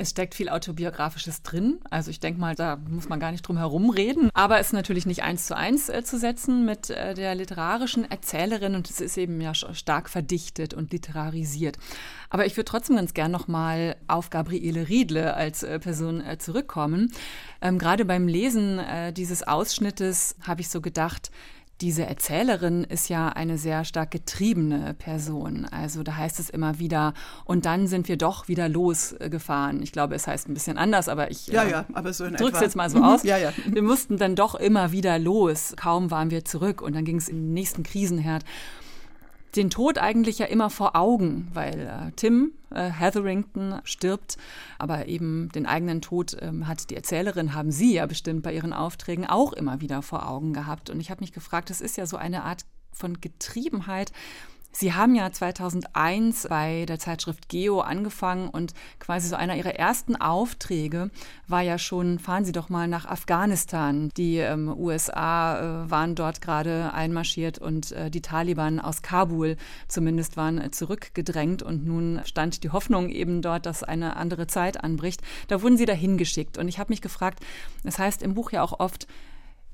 Es steckt viel Autobiografisches drin. Also ich denke mal, da muss man gar nicht drum herum reden. Aber es ist natürlich nicht eins zu eins äh, zu setzen mit äh, der literarischen Erzählerin und es ist eben ja stark verdichtet und literarisiert. Aber ich würde trotzdem ganz gern nochmal auf Gabriele Riedle als äh, Person äh, zurückkommen. Ähm, Gerade beim Lesen äh, dieses Ausschnittes habe ich so gedacht, diese Erzählerin ist ja eine sehr stark getriebene Person. Also da heißt es immer wieder, und dann sind wir doch wieder losgefahren. Ich glaube, es heißt ein bisschen anders, aber ich ja, ja, aber so drücke es jetzt mal so aus. ja, ja. Wir mussten dann doch immer wieder los. Kaum waren wir zurück und dann ging es in den nächsten Krisenherd den Tod eigentlich ja immer vor Augen, weil äh, Tim äh, Hetherington stirbt, aber eben den eigenen Tod ähm, hat die Erzählerin, haben Sie ja bestimmt bei Ihren Aufträgen auch immer wieder vor Augen gehabt. Und ich habe mich gefragt, das ist ja so eine Art von Getriebenheit, Sie haben ja 2001 bei der Zeitschrift Geo angefangen und quasi so einer Ihrer ersten Aufträge war ja schon, fahren Sie doch mal nach Afghanistan. Die ähm, USA äh, waren dort gerade einmarschiert und äh, die Taliban aus Kabul zumindest waren äh, zurückgedrängt und nun stand die Hoffnung eben dort, dass eine andere Zeit anbricht. Da wurden Sie dahin geschickt und ich habe mich gefragt, es das heißt im Buch ja auch oft,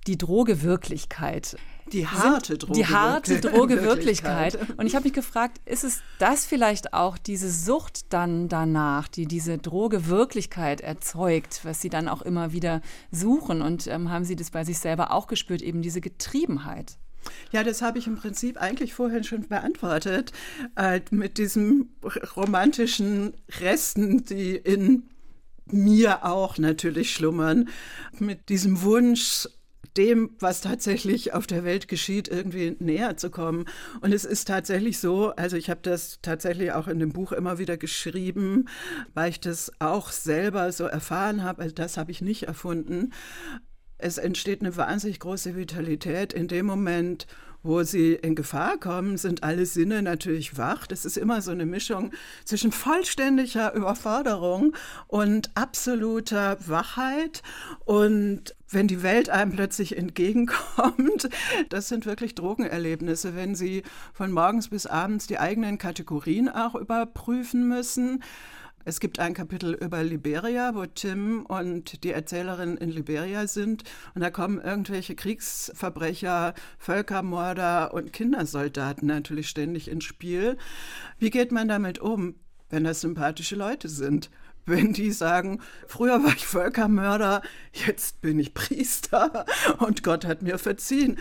die Droge Wirklichkeit. Die harte Droge. Die harte Droge Wirklichkeit. Und ich habe mich gefragt, ist es das vielleicht auch diese Sucht dann danach, die diese Droge Wirklichkeit erzeugt, was sie dann auch immer wieder suchen? Und ähm, haben sie das bei sich selber auch gespürt, eben diese Getriebenheit? Ja, das habe ich im Prinzip eigentlich vorhin schon beantwortet, äh, mit diesen romantischen Resten, die in mir auch natürlich schlummern, mit diesem Wunsch, dem, was tatsächlich auf der Welt geschieht, irgendwie näher zu kommen. Und es ist tatsächlich so, also ich habe das tatsächlich auch in dem Buch immer wieder geschrieben, weil ich das auch selber so erfahren habe, also das habe ich nicht erfunden. Es entsteht eine wahnsinnig große Vitalität in dem Moment, wo sie in Gefahr kommen, sind alle Sinne natürlich wach. Das ist immer so eine Mischung zwischen vollständiger Überforderung und absoluter Wachheit. Und wenn die Welt einem plötzlich entgegenkommt, das sind wirklich Drogenerlebnisse, wenn sie von morgens bis abends die eigenen Kategorien auch überprüfen müssen es gibt ein Kapitel über Liberia, wo Tim und die Erzählerin in Liberia sind. Und da kommen irgendwelche Kriegsverbrecher, Völkermörder und Kindersoldaten natürlich ständig ins Spiel. Wie geht man damit um, wenn das sympathische Leute sind? wenn die sagen, früher war ich Völkermörder, jetzt bin ich Priester und Gott hat mir verziehen.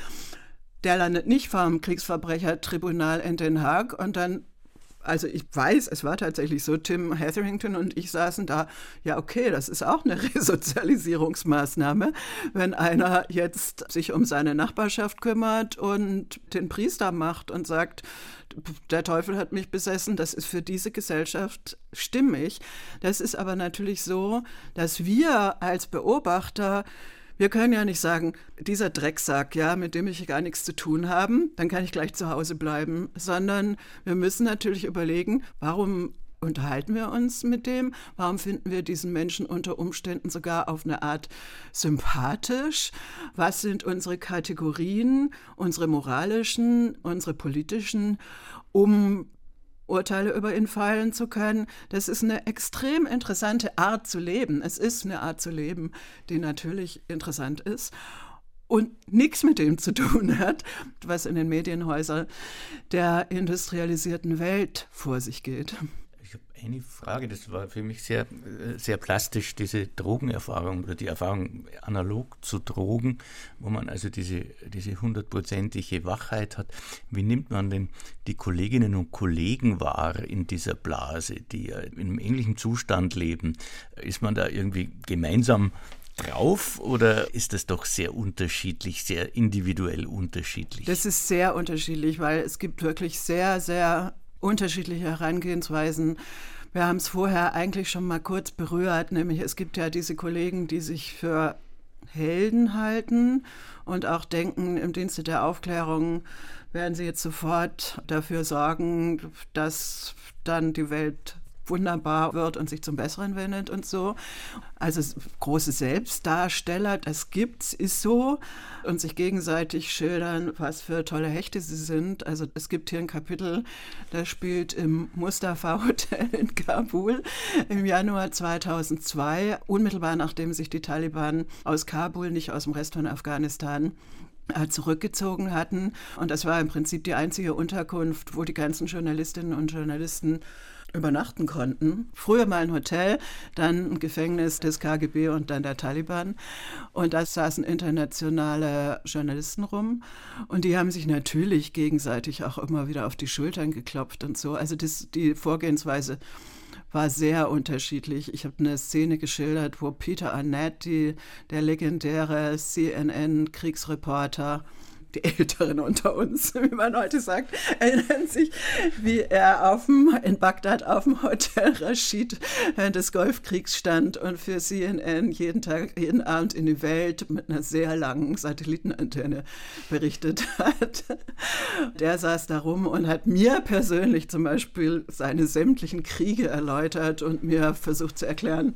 Der landet nicht vor dem Kriegsverbrechertribunal in Den Haag und dann also ich weiß, es war tatsächlich so, Tim Hetherington und ich saßen da, ja okay, das ist auch eine Resozialisierungsmaßnahme, wenn einer jetzt sich um seine Nachbarschaft kümmert und den Priester macht und sagt, der Teufel hat mich besessen, das ist für diese Gesellschaft stimmig. Das ist aber natürlich so, dass wir als Beobachter wir können ja nicht sagen, dieser Drecksack, ja, mit dem ich gar nichts zu tun habe, dann kann ich gleich zu Hause bleiben, sondern wir müssen natürlich überlegen, warum unterhalten wir uns mit dem? Warum finden wir diesen Menschen unter Umständen sogar auf eine Art sympathisch? Was sind unsere Kategorien, unsere moralischen, unsere politischen, um Urteile über ihn fallen zu können. Das ist eine extrem interessante Art zu leben. Es ist eine Art zu leben, die natürlich interessant ist und nichts mit dem zu tun hat, was in den Medienhäusern der industrialisierten Welt vor sich geht. Eine Frage, das war für mich sehr, äh, sehr plastisch, diese Drogenerfahrung oder die Erfahrung analog zu Drogen, wo man also diese, diese hundertprozentige Wachheit hat. Wie nimmt man denn die Kolleginnen und Kollegen wahr in dieser Blase, die ja in einem ähnlichen Zustand leben? Ist man da irgendwie gemeinsam drauf oder ist das doch sehr unterschiedlich, sehr individuell unterschiedlich? Das ist sehr unterschiedlich, weil es gibt wirklich sehr, sehr unterschiedliche Herangehensweisen. Wir haben es vorher eigentlich schon mal kurz berührt, nämlich es gibt ja diese Kollegen, die sich für Helden halten und auch denken, im Dienste der Aufklärung werden sie jetzt sofort dafür sorgen, dass dann die Welt wunderbar wird und sich zum Besseren wendet und so. Also große Selbstdarsteller, das gibt's, ist so. Und sich gegenseitig schildern, was für tolle Hechte sie sind. Also es gibt hier ein Kapitel, das spielt im Mustafa Hotel in Kabul im Januar 2002, unmittelbar nachdem sich die Taliban aus Kabul, nicht aus dem Rest von Afghanistan, äh, zurückgezogen hatten. Und das war im Prinzip die einzige Unterkunft, wo die ganzen Journalistinnen und Journalisten übernachten konnten. Früher mal ein Hotel, dann ein Gefängnis des KGB und dann der Taliban. Und da saßen internationale Journalisten rum. Und die haben sich natürlich gegenseitig auch immer wieder auf die Schultern geklopft und so. Also das, die Vorgehensweise war sehr unterschiedlich. Ich habe eine Szene geschildert, wo Peter Arnett, die, der legendäre CNN-Kriegsreporter, die Älteren unter uns, wie man heute sagt, erinnern sich, wie er auf dem, in Bagdad auf dem Hotel Rashid des Golfkriegs stand und für CNN jeden Tag, jeden Abend in die Welt mit einer sehr langen Satellitenantenne berichtet hat. Der saß da rum und hat mir persönlich zum Beispiel seine sämtlichen Kriege erläutert und mir versucht zu erklären,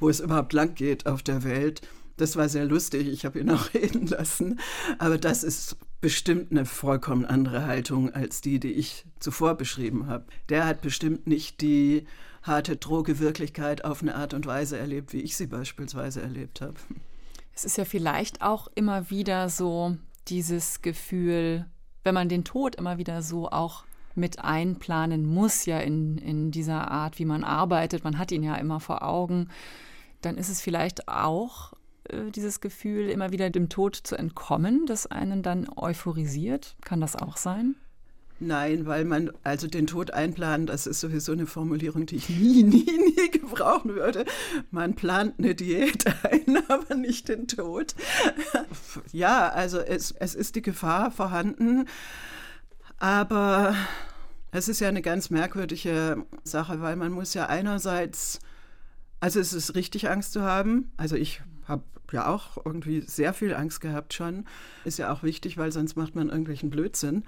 wo es überhaupt lang geht auf der Welt. Das war sehr lustig, ich habe ihn auch reden lassen. Aber das ist bestimmt eine vollkommen andere Haltung als die, die ich zuvor beschrieben habe. Der hat bestimmt nicht die harte Drogewirklichkeit auf eine Art und Weise erlebt, wie ich sie beispielsweise erlebt habe. Es ist ja vielleicht auch immer wieder so dieses Gefühl, wenn man den Tod immer wieder so auch mit einplanen muss, ja in, in dieser Art, wie man arbeitet, man hat ihn ja immer vor Augen, dann ist es vielleicht auch dieses Gefühl, immer wieder dem Tod zu entkommen, das einen dann euphorisiert? Kann das auch sein? Nein, weil man, also den Tod einplanen, das ist sowieso eine Formulierung, die ich nie, nie, nie gebrauchen würde. Man plant eine Diät ein, aber nicht den Tod. Ja, also es, es ist die Gefahr vorhanden, aber es ist ja eine ganz merkwürdige Sache, weil man muss ja einerseits, also es ist richtig, Angst zu haben. Also ich ja auch irgendwie sehr viel Angst gehabt schon. Ist ja auch wichtig, weil sonst macht man irgendwelchen Blödsinn.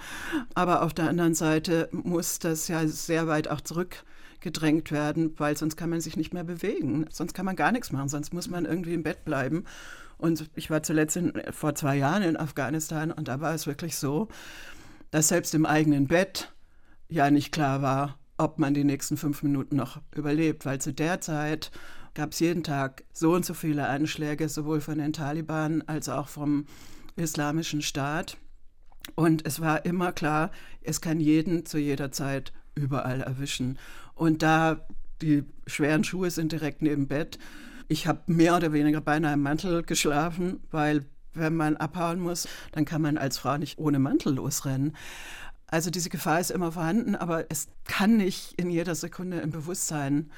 Aber auf der anderen Seite muss das ja sehr weit auch zurückgedrängt werden, weil sonst kann man sich nicht mehr bewegen. Sonst kann man gar nichts machen, sonst muss man irgendwie im Bett bleiben. Und ich war zuletzt in, vor zwei Jahren in Afghanistan und da war es wirklich so, dass selbst im eigenen Bett ja nicht klar war, ob man die nächsten fünf Minuten noch überlebt, weil zu der Zeit gab es jeden Tag so und so viele Anschläge, sowohl von den Taliban als auch vom Islamischen Staat. Und es war immer klar, es kann jeden zu jeder Zeit überall erwischen. Und da die schweren Schuhe sind direkt neben Bett. Ich habe mehr oder weniger beinahe im Mantel geschlafen, weil wenn man abhauen muss, dann kann man als Frau nicht ohne Mantel losrennen. Also diese Gefahr ist immer vorhanden, aber es kann nicht in jeder Sekunde im Bewusstsein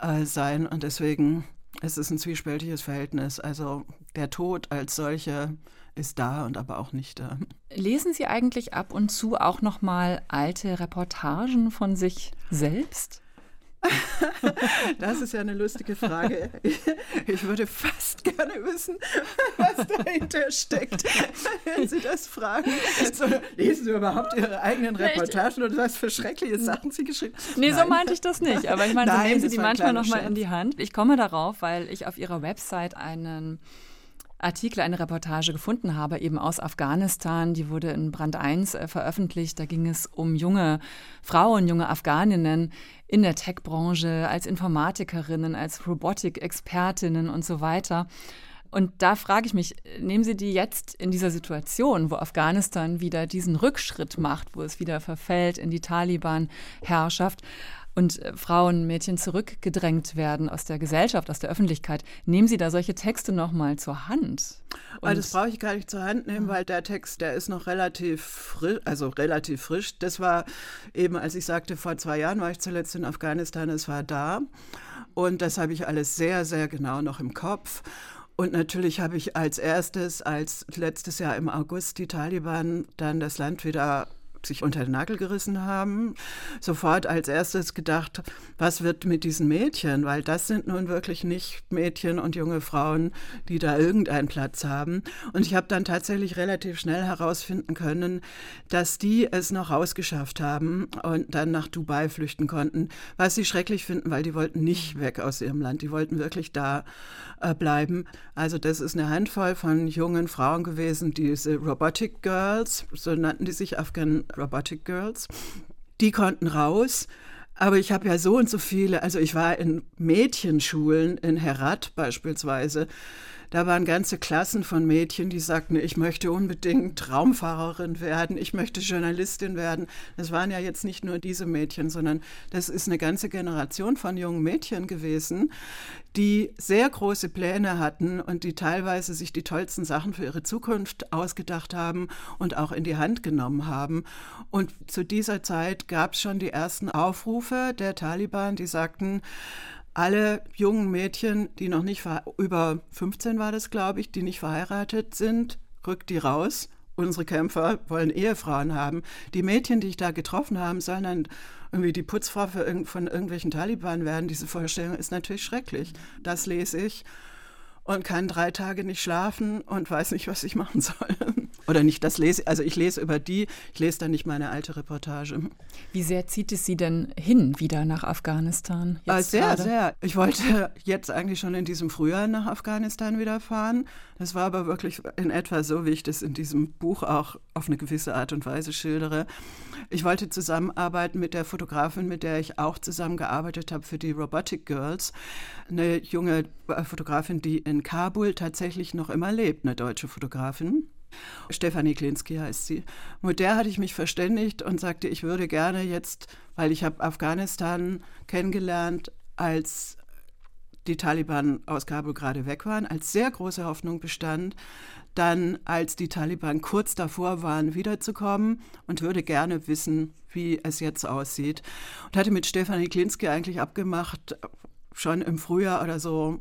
äh, sein. Und deswegen ist es ein zwiespältiges Verhältnis. Also der Tod als solcher ist da und aber auch nicht da. Lesen Sie eigentlich ab und zu auch noch mal alte Reportagen von sich selbst? Das ist ja eine lustige Frage. Ich würde fast gerne wissen, was dahinter steckt, wenn Sie das fragen. So, lesen Sie überhaupt Ihre eigenen Reportagen oder was für schreckliche Sachen Sie geschrieben haben? Nee, Nein. so meinte ich das nicht. Aber ich meine, so nehmen Sie die manchmal noch mal in die Hand. Ich komme darauf, weil ich auf Ihrer Website einen Artikel, eine Reportage gefunden habe, eben aus Afghanistan. Die wurde in Brand 1 äh, veröffentlicht. Da ging es um junge Frauen, junge Afghaninnen in der Tech-Branche, als Informatikerinnen, als Robotik-Expertinnen und so weiter. Und da frage ich mich, nehmen Sie die jetzt in dieser Situation, wo Afghanistan wieder diesen Rückschritt macht, wo es wieder verfällt in die Taliban-Herrschaft, und äh, Frauen, Mädchen zurückgedrängt werden aus der Gesellschaft, aus der Öffentlichkeit. Nehmen Sie da solche Texte nochmal zur Hand? Und das brauche ich gar nicht zur Hand nehmen, weil der Text, der ist noch relativ frisch, also relativ frisch. Das war eben, als ich sagte, vor zwei Jahren war ich zuletzt in Afghanistan, es war da. Und das habe ich alles sehr, sehr genau noch im Kopf. Und natürlich habe ich als erstes, als letztes Jahr im August die Taliban dann das Land wieder sich unter den Nagel gerissen haben, sofort als erstes gedacht, was wird mit diesen Mädchen? Weil das sind nun wirklich nicht Mädchen und junge Frauen, die da irgendeinen Platz haben. Und ich habe dann tatsächlich relativ schnell herausfinden können, dass die es noch rausgeschafft haben und dann nach Dubai flüchten konnten, was sie schrecklich finden, weil die wollten nicht weg aus ihrem Land. Die wollten wirklich da äh, bleiben. Also das ist eine Handvoll von jungen Frauen gewesen, diese Robotic Girls, so nannten die sich Afghan Robotic Girls. Die konnten raus. Aber ich habe ja so und so viele, also ich war in Mädchenschulen in Herat beispielsweise. Da waren ganze Klassen von Mädchen, die sagten, ich möchte unbedingt Traumfahrerin werden, ich möchte Journalistin werden. Das waren ja jetzt nicht nur diese Mädchen, sondern das ist eine ganze Generation von jungen Mädchen gewesen, die sehr große Pläne hatten und die teilweise sich die tollsten Sachen für ihre Zukunft ausgedacht haben und auch in die Hand genommen haben. Und zu dieser Zeit gab es schon die ersten Aufrufe der Taliban, die sagten, alle jungen Mädchen, die noch nicht über 15 war das, glaube ich, die nicht verheiratet sind, rückt die raus. Unsere Kämpfer wollen Ehefrauen haben. Die Mädchen, die ich da getroffen habe, sollen dann irgendwie die Putzfrau für, von irgendwelchen Taliban werden. Diese Vorstellung ist natürlich schrecklich. Das lese ich und kann drei Tage nicht schlafen und weiß nicht, was ich machen soll. Oder nicht das lese, also ich lese über die, ich lese dann nicht meine alte Reportage. Wie sehr zieht es Sie denn hin wieder nach Afghanistan? Jetzt sehr, gerade? sehr. Ich wollte jetzt eigentlich schon in diesem Frühjahr nach Afghanistan wieder fahren. Das war aber wirklich in etwa so, wie ich das in diesem Buch auch auf eine gewisse Art und Weise schildere. Ich wollte zusammenarbeiten mit der Fotografin, mit der ich auch zusammengearbeitet habe für die Robotic Girls. Eine junge Fotografin, die in Kabul tatsächlich noch immer lebt, eine deutsche Fotografin. Stefanie Klinski heißt sie. Mit der hatte ich mich verständigt und sagte, ich würde gerne jetzt, weil ich habe Afghanistan kennengelernt, als die Taliban aus Kabul gerade weg waren, als sehr große Hoffnung bestand, dann als die Taliban kurz davor waren, wiederzukommen und würde gerne wissen, wie es jetzt aussieht. Und hatte mit Stefanie Klinski eigentlich abgemacht, schon im Frühjahr oder so,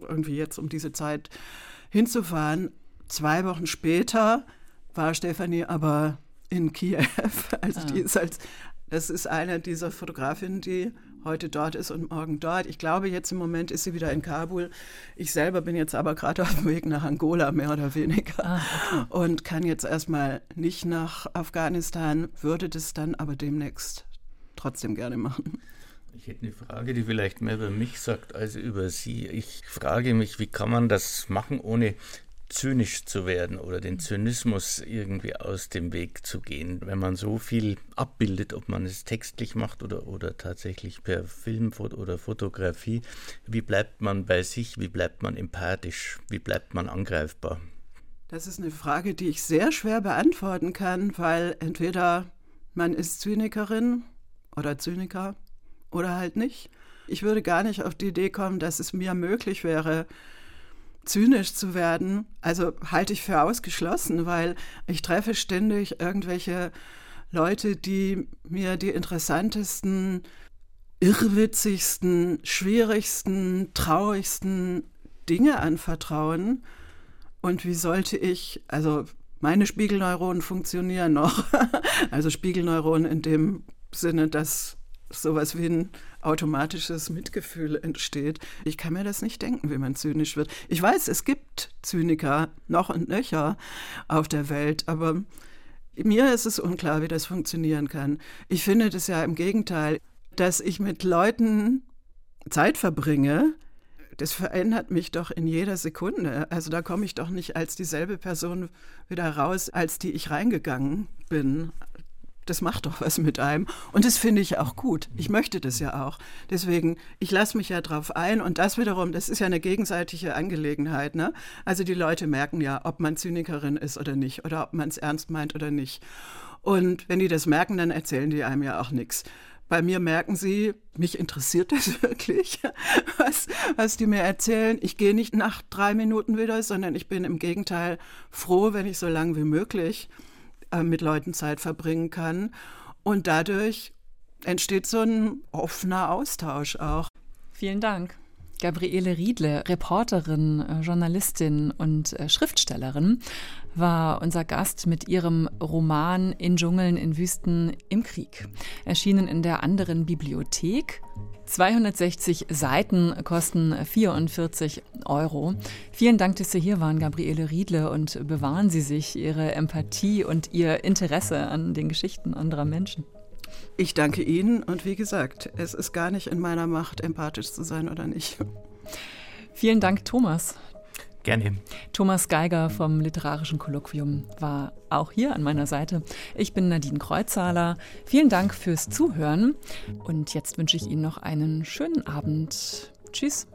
irgendwie jetzt um diese Zeit hinzufahren. Zwei Wochen später war Stefanie aber in Kiew. Also ah. die ist als, das ist eine dieser Fotografinnen, die heute dort ist und morgen dort. Ich glaube, jetzt im Moment ist sie wieder in Kabul. Ich selber bin jetzt aber gerade auf dem Weg nach Angola, mehr oder weniger. Ah, okay. Und kann jetzt erstmal nicht nach Afghanistan, würde das dann aber demnächst trotzdem gerne machen. Ich hätte eine Frage, die vielleicht mehr über mich sagt als über Sie. Ich frage mich, wie kann man das machen, ohne zynisch zu werden oder den Zynismus irgendwie aus dem Weg zu gehen, wenn man so viel abbildet, ob man es textlich macht oder, oder tatsächlich per Film oder Fotografie. Wie bleibt man bei sich? Wie bleibt man empathisch? Wie bleibt man angreifbar? Das ist eine Frage, die ich sehr schwer beantworten kann, weil entweder man ist Zynikerin oder Zyniker oder halt nicht. Ich würde gar nicht auf die Idee kommen, dass es mir möglich wäre, zynisch zu werden, also halte ich für ausgeschlossen, weil ich treffe ständig irgendwelche Leute, die mir die interessantesten, irrwitzigsten, schwierigsten, traurigsten Dinge anvertrauen. Und wie sollte ich, also meine Spiegelneuronen funktionieren noch, also Spiegelneuronen in dem Sinne, dass sowas wie ein automatisches Mitgefühl entsteht. Ich kann mir das nicht denken, wie man zynisch wird. Ich weiß, es gibt Zyniker noch und nöcher auf der Welt, aber mir ist es unklar, wie das funktionieren kann. Ich finde das ja im Gegenteil, dass ich mit Leuten Zeit verbringe, das verändert mich doch in jeder Sekunde. Also da komme ich doch nicht als dieselbe Person wieder raus, als die ich reingegangen bin das macht doch was mit einem. Und das finde ich auch gut. Ich möchte das ja auch. Deswegen, ich lasse mich ja drauf ein. Und das wiederum, das ist ja eine gegenseitige Angelegenheit. Ne? Also die Leute merken ja, ob man Zynikerin ist oder nicht. Oder ob man es ernst meint oder nicht. Und wenn die das merken, dann erzählen die einem ja auch nichts. bei mir merken sie, mich interessiert das wirklich, was, was die mir erzählen. Ich gehe nicht nach drei Minuten wieder, sondern ich bin im Gegenteil froh, wenn ich so lange wie möglich äh, mit Leuten Zeit verbringen kann. Und dadurch entsteht so ein offener Austausch auch. Vielen Dank. Gabriele Riedle, Reporterin, äh, Journalistin und äh, Schriftstellerin, war unser Gast mit ihrem Roman In Dschungeln, in Wüsten, im Krieg. Erschienen in der anderen Bibliothek. 260 Seiten kosten 44 Euro. Vielen Dank, dass Sie hier waren, Gabriele Riedle, und bewahren Sie sich Ihre Empathie und Ihr Interesse an den Geschichten anderer Menschen. Ich danke Ihnen und wie gesagt, es ist gar nicht in meiner Macht, empathisch zu sein oder nicht. Vielen Dank, Thomas. Gerne. Thomas Geiger vom Literarischen Kolloquium war auch hier an meiner Seite. Ich bin Nadine Kreuzhaler. Vielen Dank fürs Zuhören und jetzt wünsche ich Ihnen noch einen schönen Abend. Tschüss.